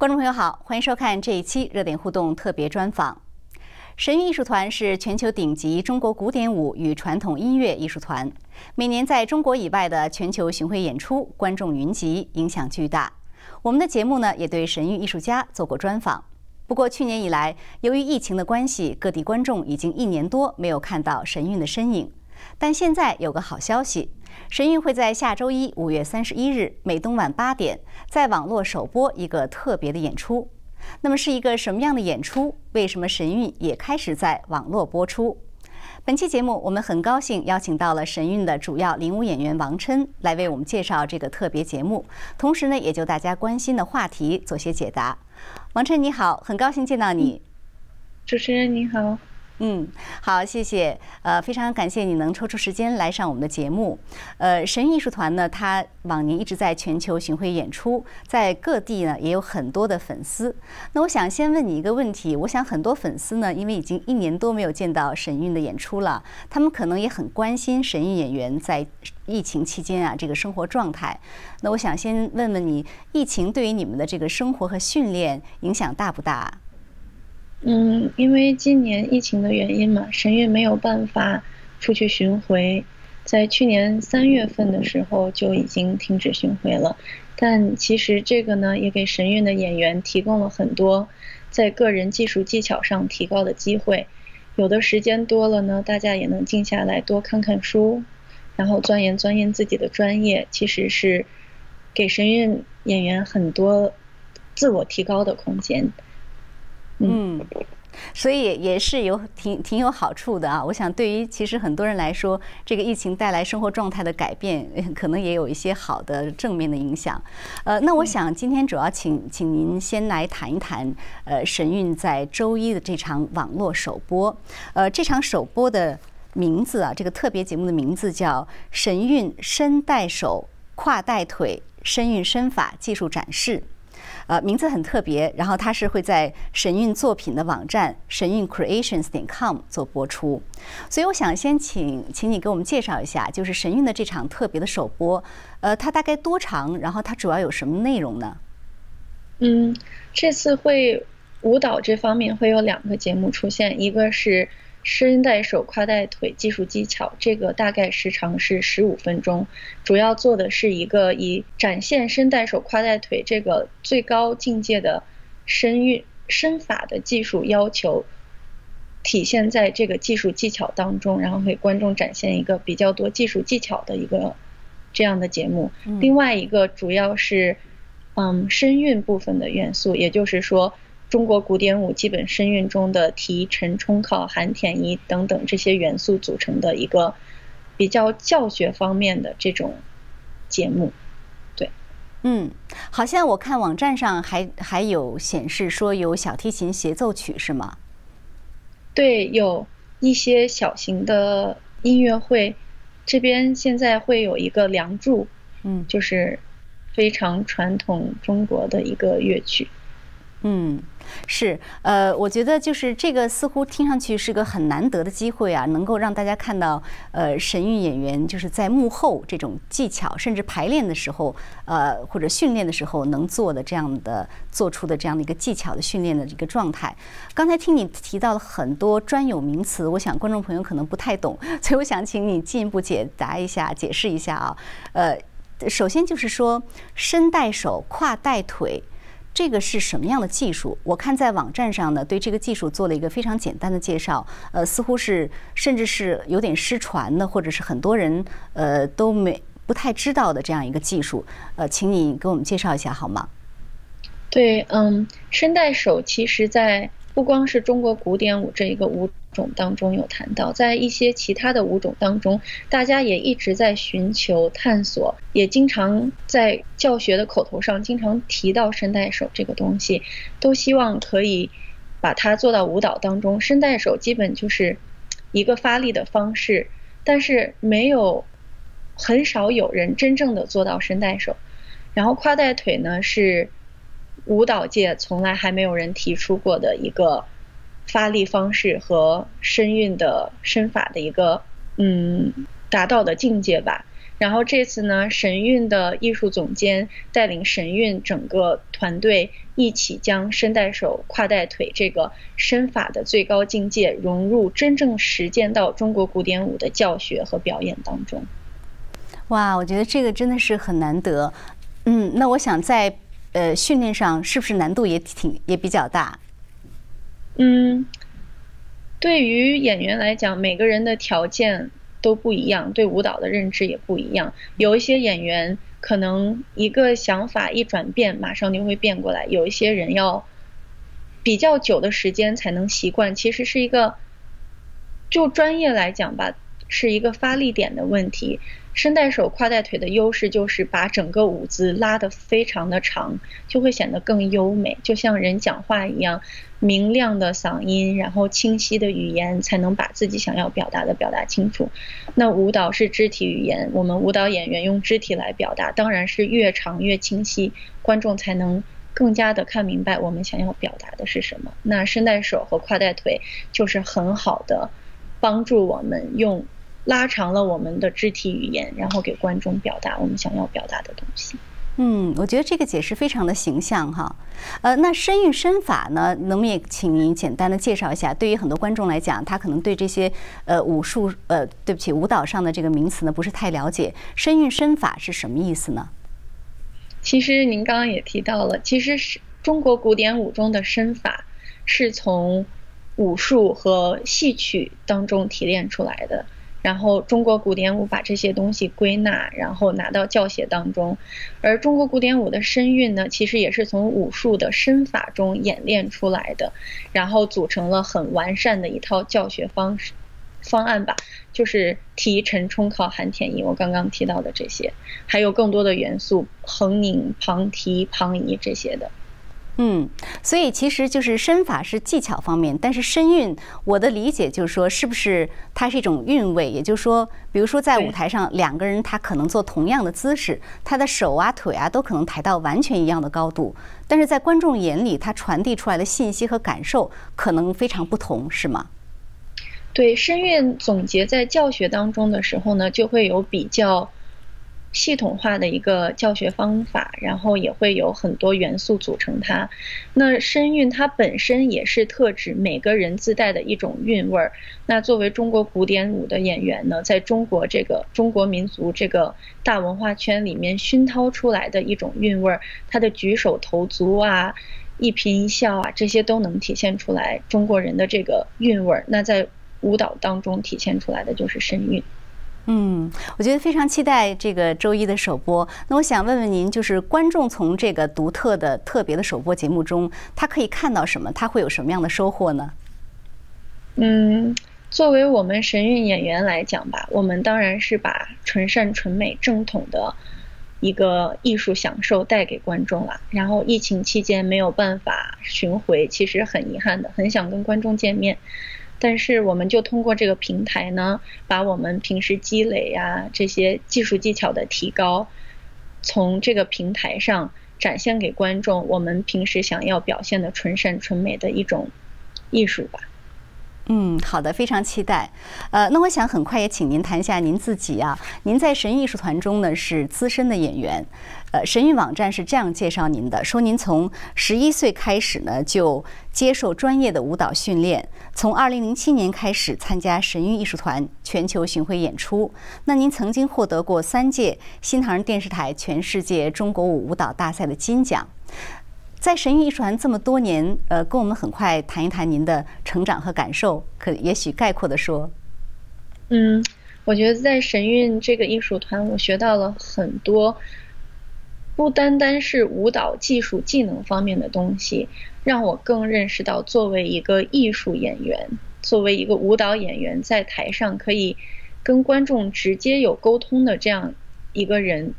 观众朋友好，欢迎收看这一期热点互动特别专访。神韵艺术团是全球顶级中国古典舞与传统音乐艺术团，每年在中国以外的全球巡回演出，观众云集，影响巨大。我们的节目呢，也对神韵艺术家做过专访。不过去年以来，由于疫情的关系，各地观众已经一年多没有看到神韵的身影。但现在有个好消息。神韵会在下周一五月三十一日美东晚八点在网络首播一个特别的演出。那么是一个什么样的演出？为什么神韵也开始在网络播出？本期节目我们很高兴邀请到了神韵的主要领舞演员王琛来为我们介绍这个特别节目，同时呢也就大家关心的话题做些解答。王琛你好，很高兴见到你。主持人你好。嗯，好，谢谢。呃，非常感谢你能抽出时间来上我们的节目。呃，神韵艺术团呢，它往年一直在全球巡回演出，在各地呢也有很多的粉丝。那我想先问你一个问题，我想很多粉丝呢，因为已经一年多没有见到神韵的演出了，他们可能也很关心神韵演员在疫情期间啊这个生活状态。那我想先问问你，疫情对于你们的这个生活和训练影响大不大？嗯，因为今年疫情的原因嘛，神韵没有办法出去巡回，在去年三月份的时候就已经停止巡回了。但其实这个呢，也给神韵的演员提供了很多在个人技术技巧上提高的机会。有的时间多了呢，大家也能静下来多看看书，然后钻研钻研自己的专业，其实是给神韵演员很多自我提高的空间。嗯，所以也是有挺挺有好处的啊。我想，对于其实很多人来说，这个疫情带来生活状态的改变，可能也有一些好的正面的影响。呃，那我想今天主要请请您先来谈一谈，呃，神韵在周一的这场网络首播。呃，这场首播的名字啊，这个特别节目的名字叫《神韵身带手跨带腿身韵身法技术展示》。呃，名字很特别，然后它是会在神韵作品的网站神韵 creations 点 com 做播出，所以我想先请，请你给我们介绍一下，就是神韵的这场特别的首播，呃，它大概多长，然后它主要有什么内容呢？嗯，这次会舞蹈这方面会有两个节目出现，一个是。身带手跨带腿技术技巧，这个大概时长是十五分钟，主要做的是一个以展现伸带手跨带腿这个最高境界的身运身法的技术要求，体现在这个技术技巧当中，然后给观众展现一个比较多技术技巧的一个这样的节目。另外一个主要是嗯身韵部分的元素，也就是说。中国古典舞基本身韵中的提、沉、冲、靠、含、舔、移等等这些元素组成的一个比较教学方面的这种节目，对，嗯，好像我看网站上还还有显示说有小提琴协奏曲是吗？对，有一些小型的音乐会，这边现在会有一个梁祝，嗯，就是非常传统中国的一个乐曲。嗯，是，呃，我觉得就是这个似乎听上去是个很难得的机会啊，能够让大家看到，呃，神韵演员就是在幕后这种技巧，甚至排练的时候，呃，或者训练的时候能做的这样的做出的这样的一个技巧的训练的这个状态。刚才听你提到了很多专有名词，我想观众朋友可能不太懂，所以我想请你进一步解答一下，解释一下啊。呃，首先就是说，身带手，胯带腿。这个是什么样的技术？我看在网站上呢，对这个技术做了一个非常简单的介绍。呃，似乎是甚至是有点失传的，或者是很多人呃都没不太知道的这样一个技术。呃，请你给我们介绍一下好吗？对，嗯，声带手，其实在不光是中国古典舞这一个舞。种当中有谈到，在一些其他的舞种当中，大家也一直在寻求探索，也经常在教学的口头上经常提到身带手这个东西，都希望可以把它做到舞蹈当中。身带手基本就是一个发力的方式，但是没有很少有人真正的做到身带手。然后跨带腿呢，是舞蹈界从来还没有人提出过的一个。发力方式和身韵的身法的一个嗯达到的境界吧。然后这次呢，神韵的艺术总监带领神韵整个团队一起将伸带手、跨带腿这个身法的最高境界融入真正实践到中国古典舞的教学和表演当中。哇，我觉得这个真的是很难得。嗯，那我想在呃训练上是不是难度也挺也比较大？嗯，对于演员来讲，每个人的条件都不一样，对舞蹈的认知也不一样。有一些演员可能一个想法一转变，马上就会变过来；有一些人要比较久的时间才能习惯。其实是一个，就专业来讲吧，是一个发力点的问题。伸带手、跨带腿的优势就是把整个舞姿拉得非常的长，就会显得更优美，就像人讲话一样，明亮的嗓音，然后清晰的语言，才能把自己想要表达的表达清楚。那舞蹈是肢体语言，我们舞蹈演员用肢体来表达，当然是越长越清晰，观众才能更加的看明白我们想要表达的是什么。那伸带手和跨带腿就是很好的帮助我们用。拉长了我们的肢体语言，然后给观众表达我们想要表达的东西。嗯，我觉得这个解释非常的形象哈。呃，那身韵身法呢，能不能也请您简单的介绍一下？对于很多观众来讲，他可能对这些呃武术呃，对不起，舞蹈上的这个名词呢，不是太了解。身韵身法是什么意思呢？其实您刚刚也提到了，其实是中国古典舞中的身法是从武术和戏曲当中提炼出来的。然后中国古典舞把这些东西归纳，然后拿到教学当中，而中国古典舞的身韵呢，其实也是从武术的身法中演练出来的，然后组成了很完善的一套教学方式方案吧，就是提沉冲靠含填移，我刚刚提到的这些，还有更多的元素，横拧旁提旁移这些的。嗯，所以其实就是身法是技巧方面，但是身韵，我的理解就是说，是不是它是一种韵味？也就是说，比如说在舞台上，两个人他可能做同样的姿势，他的手啊、腿啊都可能抬到完全一样的高度，但是在观众眼里，他传递出来的信息和感受可能非常不同，是吗？对，身韵总结在教学当中的时候呢，就会有比较。系统化的一个教学方法，然后也会有很多元素组成它。那身韵它本身也是特指每个人自带的一种韵味儿。那作为中国古典舞的演员呢，在中国这个中国民族这个大文化圈里面熏陶出来的一种韵味儿，他的举手投足啊、一颦一笑啊，这些都能体现出来中国人的这个韵味儿。那在舞蹈当中体现出来的就是身韵。嗯，我觉得非常期待这个周一的首播。那我想问问您，就是观众从这个独特的、特别的首播节目中，他可以看到什么？他会有什么样的收获呢？嗯，作为我们神韵演员来讲吧，我们当然是把纯善纯美、正统的一个艺术享受带给观众了。然后疫情期间没有办法巡回，其实很遗憾的，很想跟观众见面。但是我们就通过这个平台呢，把我们平时积累呀这些技术技巧的提高，从这个平台上展现给观众，我们平时想要表现的纯善纯美的一种艺术吧。嗯，好的，非常期待。呃，那我想很快也请您谈一下您自己啊。您在神韵艺术团中呢是资深的演员。呃，神韵网站是这样介绍您的：说您从十一岁开始呢就接受专业的舞蹈训练，从二零零七年开始参加神韵艺术团全球巡回演出。那您曾经获得过三届新唐人电视台全世界中国舞舞蹈大赛的金奖。在神韵艺术团这么多年，呃，跟我们很快谈一谈您的成长和感受，可也许概括的说。嗯，我觉得在神韵这个艺术团，我学到了很多。不单单是舞蹈技术技能方面的东西，让我更认识到作为一个艺术演员，作为一个舞蹈演员，在台上可以跟观众直接有沟通的这样一个人，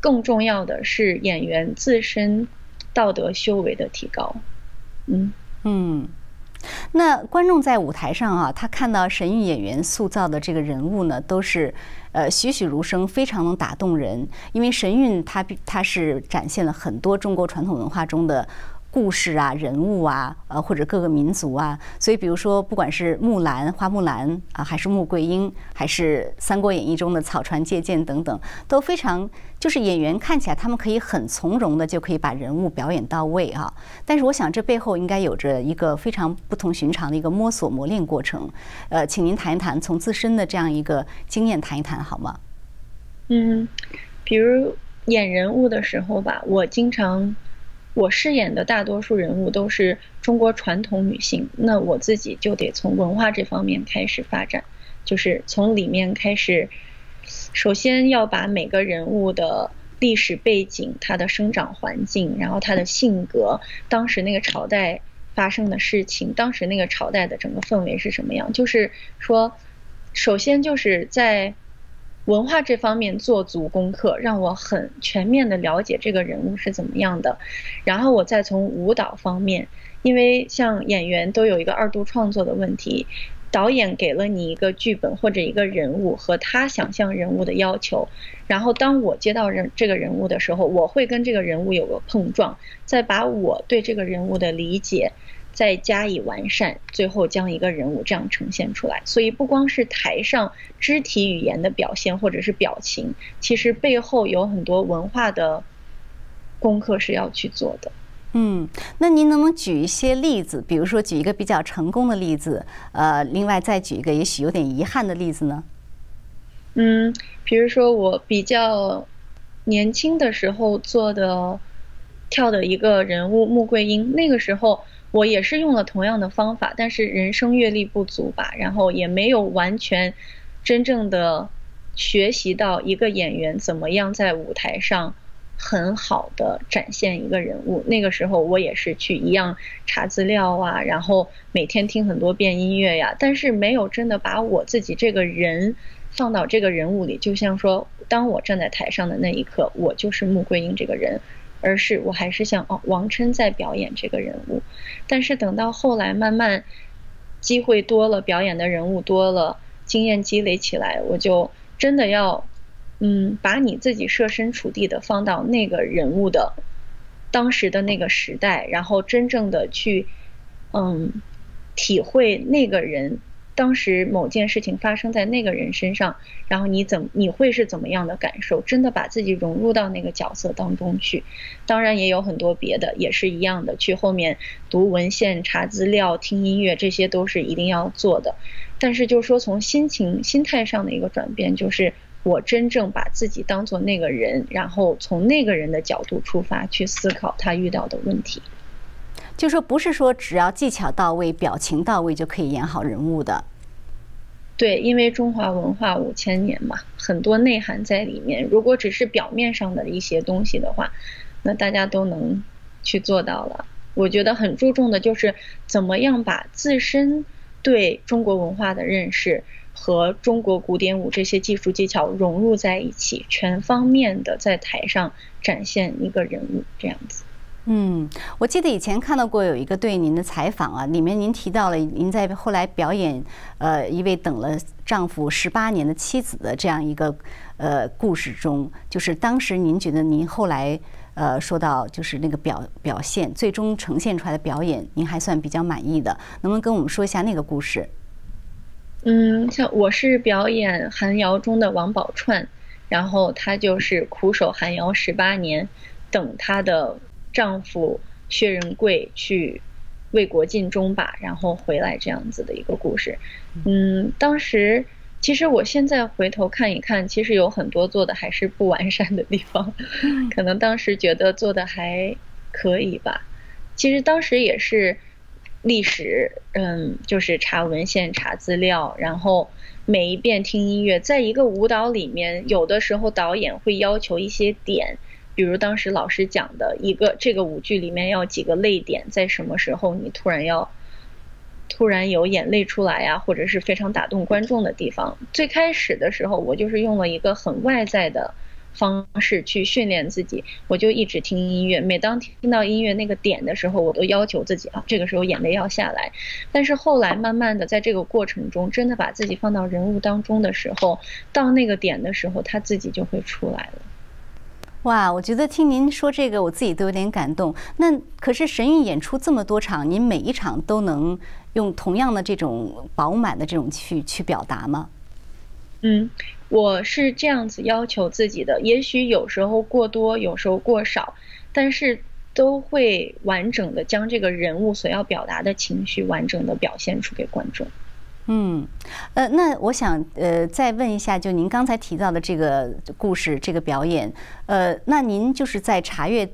更重要的是演员自身道德修为的提高。嗯嗯。那观众在舞台上啊，他看到神韵演员塑造的这个人物呢，都是呃栩栩如生，非常能打动人。因为神韵它它是展现了很多中国传统文化中的故事啊、人物啊，呃，或者各个民族啊。所以，比如说，不管是木兰、花木兰啊，还是穆桂英，还是《三国演义》中的草船借箭等等，都非常就是演员看起来他们可以很从容的就可以把人物表演到位啊。但是，我想这背后应该有着一个非常不同寻常的一个摸索磨练过程。呃，请您谈一谈从自身的这样一个经验谈一谈好吗？嗯，比如演人物的时候吧，我经常。我饰演的大多数人物都是中国传统女性，那我自己就得从文化这方面开始发展，就是从里面开始，首先要把每个人物的历史背景、他的生长环境，然后他的性格，当时那个朝代发生的事情，当时那个朝代的整个氛围是什么样，就是说，首先就是在。文化这方面做足功课，让我很全面的了解这个人物是怎么样的，然后我再从舞蹈方面，因为像演员都有一个二度创作的问题，导演给了你一个剧本或者一个人物和他想象人物的要求，然后当我接到人这个人物的时候，我会跟这个人物有个碰撞，再把我对这个人物的理解。再加以完善，最后将一个人物这样呈现出来。所以不光是台上肢体语言的表现或者是表情，其实背后有很多文化的功课是要去做的。嗯，那您能不能举一些例子？比如说举一个比较成功的例子，呃，另外再举一个也许有点遗憾的例子呢？嗯，比如说我比较年轻的时候做的跳的一个人物穆桂英，那个时候。我也是用了同样的方法，但是人生阅历不足吧，然后也没有完全真正的学习到一个演员怎么样在舞台上很好的展现一个人物。那个时候我也是去一样查资料啊，然后每天听很多遍音乐呀，但是没有真的把我自己这个人放到这个人物里。就像说，当我站在台上的那一刻，我就是穆桂英这个人。而是我还是想哦，王琛在表演这个人物，但是等到后来慢慢机会多了，表演的人物多了，经验积累起来，我就真的要嗯，把你自己设身处地的放到那个人物的当时的那个时代，然后真正的去嗯体会那个人。当时某件事情发生在那个人身上，然后你怎你会是怎么样的感受？真的把自己融入到那个角色当中去。当然也有很多别的，也是一样的，去后面读文献、查资料、听音乐，这些都是一定要做的。但是就是说从心情、心态上的一个转变，就是我真正把自己当做那个人，然后从那个人的角度出发去思考他遇到的问题。就说不是说只要技巧到位、表情到位就可以演好人物的。对，因为中华文化五千年嘛，很多内涵在里面。如果只是表面上的一些东西的话，那大家都能去做到了。我觉得很注重的就是怎么样把自身对中国文化的认识和中国古典舞这些技术技巧融入在一起，全方面的在台上展现一个人物这样子。嗯，我记得以前看到过有一个对您的采访啊，里面您提到了您在后来表演呃一位等了丈夫十八年的妻子的这样一个呃故事中，就是当时您觉得您后来呃说到就是那个表表现最终呈现出来的表演，您还算比较满意的，能不能跟我们说一下那个故事？嗯，像我是表演寒窑中的王宝钏，然后她就是苦守寒窑十八年，等她的。丈夫薛仁贵去为国尽忠吧，然后回来这样子的一个故事。嗯，当时其实我现在回头看一看，其实有很多做的还是不完善的地方，可能当时觉得做的还可以吧。其实当时也是历史，嗯，就是查文献、查资料，然后每一遍听音乐，在一个舞蹈里面，有的时候导演会要求一些点。比如当时老师讲的一个这个舞剧里面要几个泪点，在什么时候你突然要突然有眼泪出来呀，或者是非常打动观众的地方。最开始的时候，我就是用了一个很外在的方式去训练自己，我就一直听音乐，每当听到音乐那个点的时候，我都要求自己啊，这个时候眼泪要下来。但是后来慢慢的在这个过程中，真的把自己放到人物当中的时候，到那个点的时候，他自己就会出来了。哇，我觉得听您说这个，我自己都有点感动。那可是神韵演出这么多场，您每一场都能用同样的这种饱满的这种去去表达吗？嗯，我是这样子要求自己的，也许有时候过多，有时候过少，但是都会完整的将这个人物所要表达的情绪完整的表现出给观众。嗯，呃，那我想呃再问一下，就您刚才提到的这个故事，这个表演，呃，那您就是在查阅，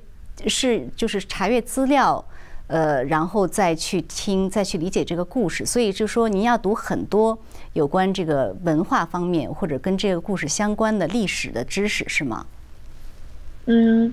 是就是查阅资料，呃，然后再去听，再去理解这个故事，所以就说您要读很多有关这个文化方面或者跟这个故事相关的历史的知识，是吗？嗯。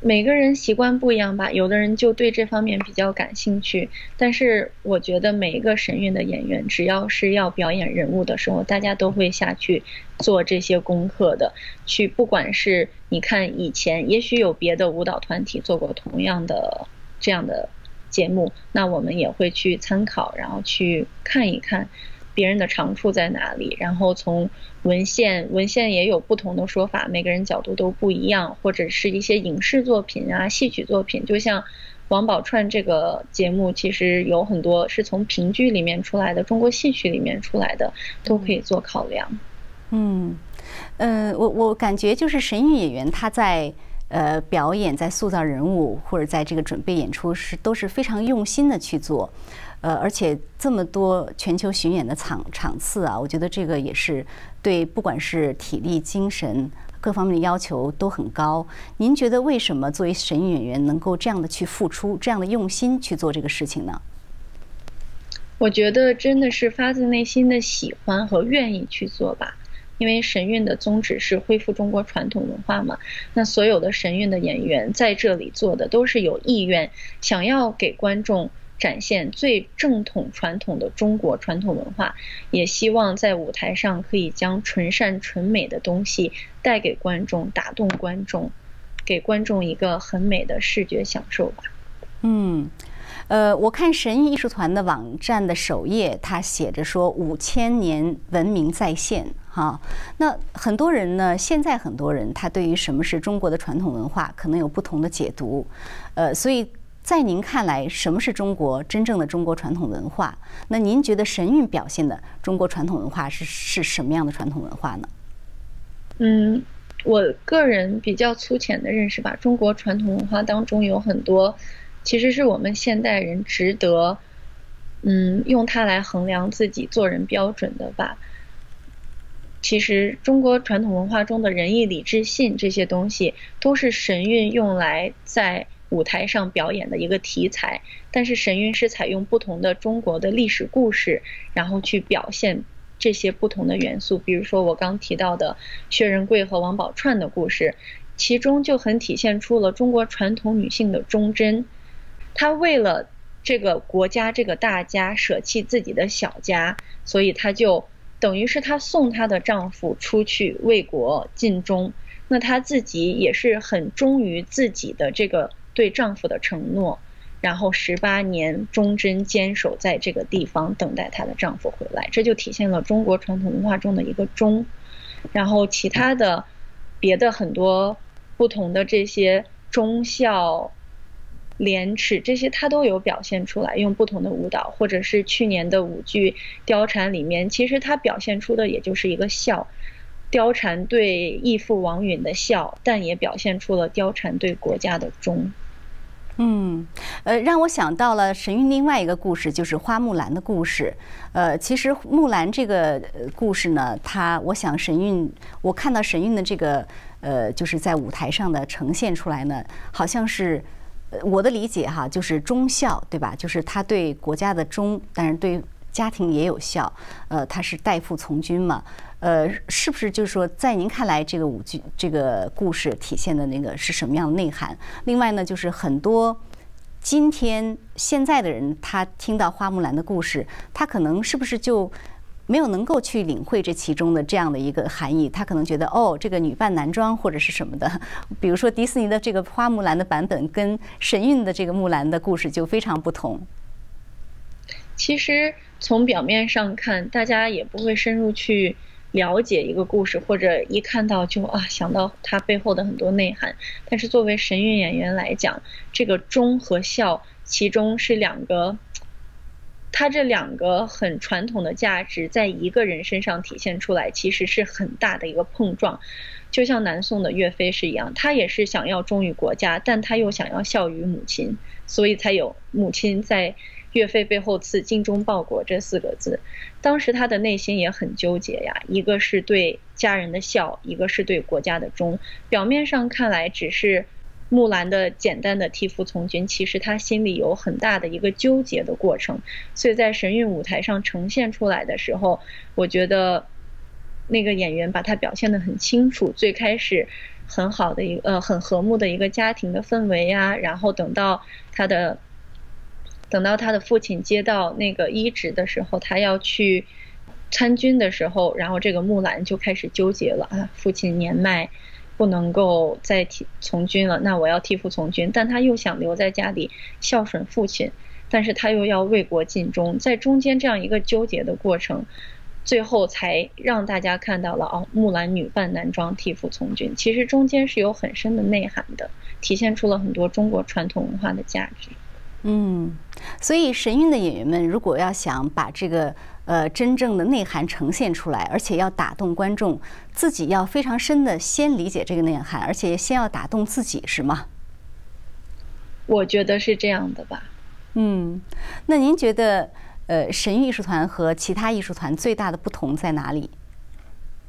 每个人习惯不一样吧，有的人就对这方面比较感兴趣。但是我觉得每一个神韵的演员，只要是要表演人物的时候，大家都会下去做这些功课的。去，不管是你看以前，也许有别的舞蹈团体做过同样的这样的节目，那我们也会去参考，然后去看一看。别人的长处在哪里？然后从文献，文献也有不同的说法，每个人角度都不一样，或者是一些影视作品啊、戏曲作品，就像王宝钏这个节目，其实有很多是从评剧里面出来的，中国戏曲里面出来的，都可以做考量。嗯，呃，我我感觉就是神韵演员他在呃表演、在塑造人物或者在这个准备演出是都是非常用心的去做。呃，而且这么多全球巡演的场场次啊，我觉得这个也是对不管是体力、精神各方面的要求都很高。您觉得为什么作为神韵演员能够这样的去付出、这样的用心去做这个事情呢？我觉得真的是发自内心的喜欢和愿意去做吧。因为神韵的宗旨是恢复中国传统文化嘛，那所有的神韵的演员在这里做的都是有意愿，想要给观众。展现最正统传统的中国传统文化，也希望在舞台上可以将纯善纯美的东西带给观众，打动观众，给观众一个很美的视觉享受吧。嗯，呃，我看神韵艺术团的网站的首页，它写着说五千年文明再现，哈。那很多人呢，现在很多人他对于什么是中国的传统文化，可能有不同的解读，呃，所以。在您看来，什么是中国真正的中国传统文化？那您觉得神韵表现的中国传统文化是是什么样的传统文化呢？嗯，我个人比较粗浅的认识吧，中国传统文化当中有很多，其实是我们现代人值得，嗯，用它来衡量自己做人标准的吧。其实，中国传统文化中的仁义礼智信这些东西，都是神韵用来在。舞台上表演的一个题材，但是神韵是采用不同的中国的历史故事，然后去表现这些不同的元素。比如说我刚提到的薛仁贵和王宝钏的故事，其中就很体现出了中国传统女性的忠贞。她为了这个国家这个大家舍弃自己的小家，所以她就等于是她送她的丈夫出去为国尽忠，那她自己也是很忠于自己的这个。对丈夫的承诺，然后十八年忠贞坚守在这个地方，等待她的丈夫回来，这就体现了中国传统文化中的一个忠。然后其他的别的很多不同的这些忠孝廉耻这些，他都有表现出来，用不同的舞蹈，或者是去年的舞剧《貂蝉》里面，其实他表现出的也就是一个孝。貂蝉对义父王允的孝，但也表现出了貂蝉对国家的忠。嗯，呃，让我想到了神韵另外一个故事，就是花木兰的故事。呃，其实木兰这个故事呢，它，我想神韵，我看到神韵的这个，呃，就是在舞台上的呈现出来呢，好像是，我的理解哈，就是忠孝，对吧？就是他对国家的忠，但是对家庭也有效。呃，他是代父从军嘛。呃，是不是就是说，在您看来，这个舞剧这个故事体现的那个是什么样的内涵？另外呢，就是很多今天现在的人，他听到花木兰的故事，他可能是不是就没有能够去领会这其中的这样的一个含义？他可能觉得，哦，这个女扮男装或者是什么的。比如说迪士尼的这个花木兰的版本，跟神韵的这个木兰的故事就非常不同。其实从表面上看，大家也不会深入去。了解一个故事，或者一看到就啊想到它背后的很多内涵。但是作为神韵演员来讲，这个忠和孝其中是两个，他这两个很传统的价值在一个人身上体现出来，其实是很大的一个碰撞。就像南宋的岳飞是一样，他也是想要忠于国家，但他又想要孝于母亲，所以才有母亲在。岳飞背后刺“精忠报国”这四个字，当时他的内心也很纠结呀。一个是对家人的孝，一个是对国家的忠。表面上看来只是木兰的简单的替父从军，其实他心里有很大的一个纠结的过程。所以在神韵舞台上呈现出来的时候，我觉得那个演员把他表现得很清楚。最开始很好的一个呃很和睦的一个家庭的氛围呀，然后等到他的。等到他的父亲接到那个医职的时候，他要去参军的时候，然后这个木兰就开始纠结了啊，父亲年迈，不能够再替从军了，那我要替父从军，但他又想留在家里孝顺父亲，但是他又要为国尽忠，在中间这样一个纠结的过程，最后才让大家看到了哦，木兰女扮男装替父从军，其实中间是有很深的内涵的，体现出了很多中国传统文化的价值。嗯，所以神韵的演员们，如果要想把这个呃真正的内涵呈现出来，而且要打动观众，自己要非常深的先理解这个内涵，而且先要打动自己，是吗？我觉得是这样的吧。嗯，那您觉得呃神韵艺术团和其他艺术团最大的不同在哪里？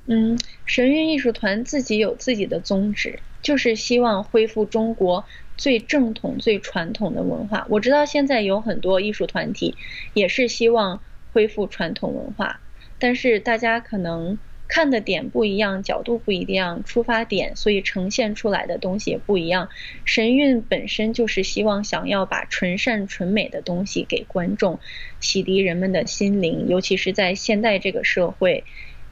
嗯，神韵艺术团自己有自己的宗旨，就是希望恢复中国。最正统、最传统的文化，我知道现在有很多艺术团体也是希望恢复传统文化，但是大家可能看的点不一样，角度不一样，出发点，所以呈现出来的东西也不一样。神韵本身就是希望想要把纯善、纯美的东西给观众，洗涤人们的心灵，尤其是在现代这个社会，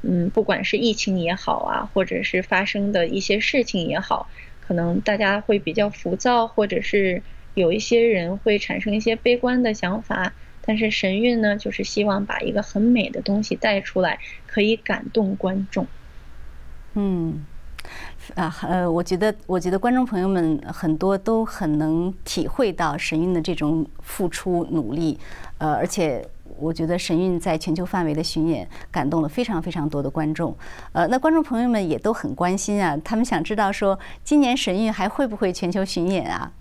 嗯，不管是疫情也好啊，或者是发生的一些事情也好。可能大家会比较浮躁，或者是有一些人会产生一些悲观的想法。但是神韵呢，就是希望把一个很美的东西带出来，可以感动观众。嗯，啊，呃，我觉得，我觉得观众朋友们很多都很能体会到神韵的这种付出努力，呃，而且。我觉得神韵在全球范围的巡演感动了非常非常多的观众，呃，那观众朋友们也都很关心啊，他们想知道说今年神韵还会不会全球巡演啊？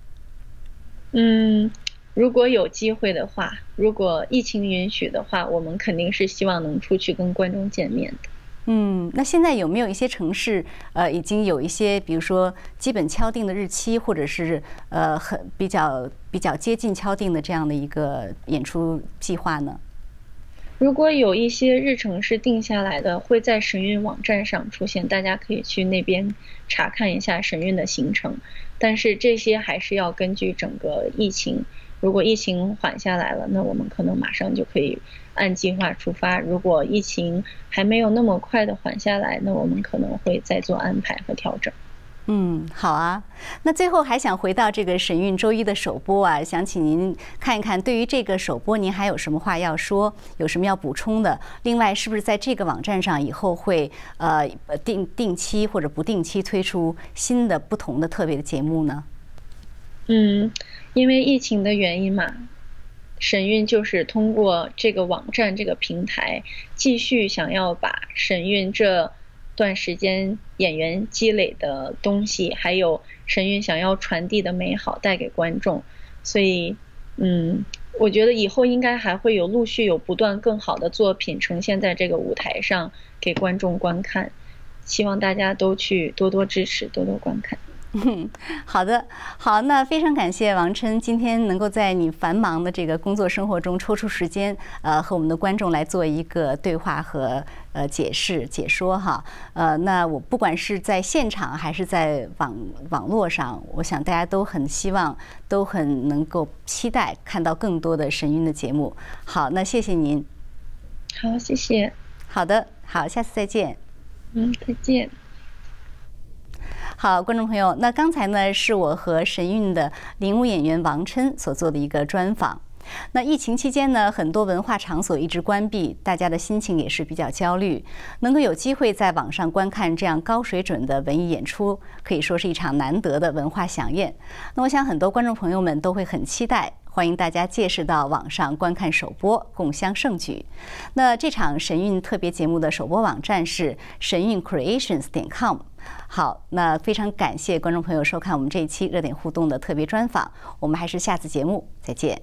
嗯，如果有机会的话，如果疫情允许的话，我们肯定是希望能出去跟观众见面的。嗯，那现在有没有一些城市，呃，已经有一些，比如说基本敲定的日期，或者是呃很比较比较接近敲定的这样的一个演出计划呢？如果有一些日程是定下来的，会在神韵网站上出现，大家可以去那边查看一下神韵的行程。但是这些还是要根据整个疫情，如果疫情缓下来了，那我们可能马上就可以。按计划出发。如果疫情还没有那么快的缓下来，那我们可能会再做安排和调整。嗯，好啊。那最后还想回到这个神韵周一的首播啊，想请您看一看，对于这个首播，您还有什么话要说？有什么要补充的？另外，是不是在这个网站上以后会呃定定期或者不定期推出新的不同的特别的节目呢？嗯，因为疫情的原因嘛。神韵就是通过这个网站、这个平台，继续想要把神韵这段时间演员积累的东西，还有神韵想要传递的美好带给观众。所以，嗯，我觉得以后应该还会有陆续有不断更好的作品呈现在这个舞台上给观众观看。希望大家都去多多支持，多多观看。嗯，好的，好，那非常感谢王琛今天能够在你繁忙的这个工作生活中抽出时间，呃，和我们的观众来做一个对话和呃解释解说哈，呃，那我不管是在现场还是在网网络上，我想大家都很希望，都很能够期待看到更多的神韵的节目。好，那谢谢您。好，谢谢。好的，好，下次再见。嗯，再见。好，观众朋友，那刚才呢是我和神韵的领舞演员王琛所做的一个专访。那疫情期间呢，很多文化场所一直关闭，大家的心情也是比较焦虑。能够有机会在网上观看这样高水准的文艺演出，可以说是一场难得的文化飨宴。那我想很多观众朋友们都会很期待，欢迎大家届时到网上观看首播，共襄盛举。那这场神韵特别节目的首播网站是神韵 Creations 点 com。好，那非常感谢观众朋友收看我们这一期热点互动的特别专访，我们还是下次节目再见。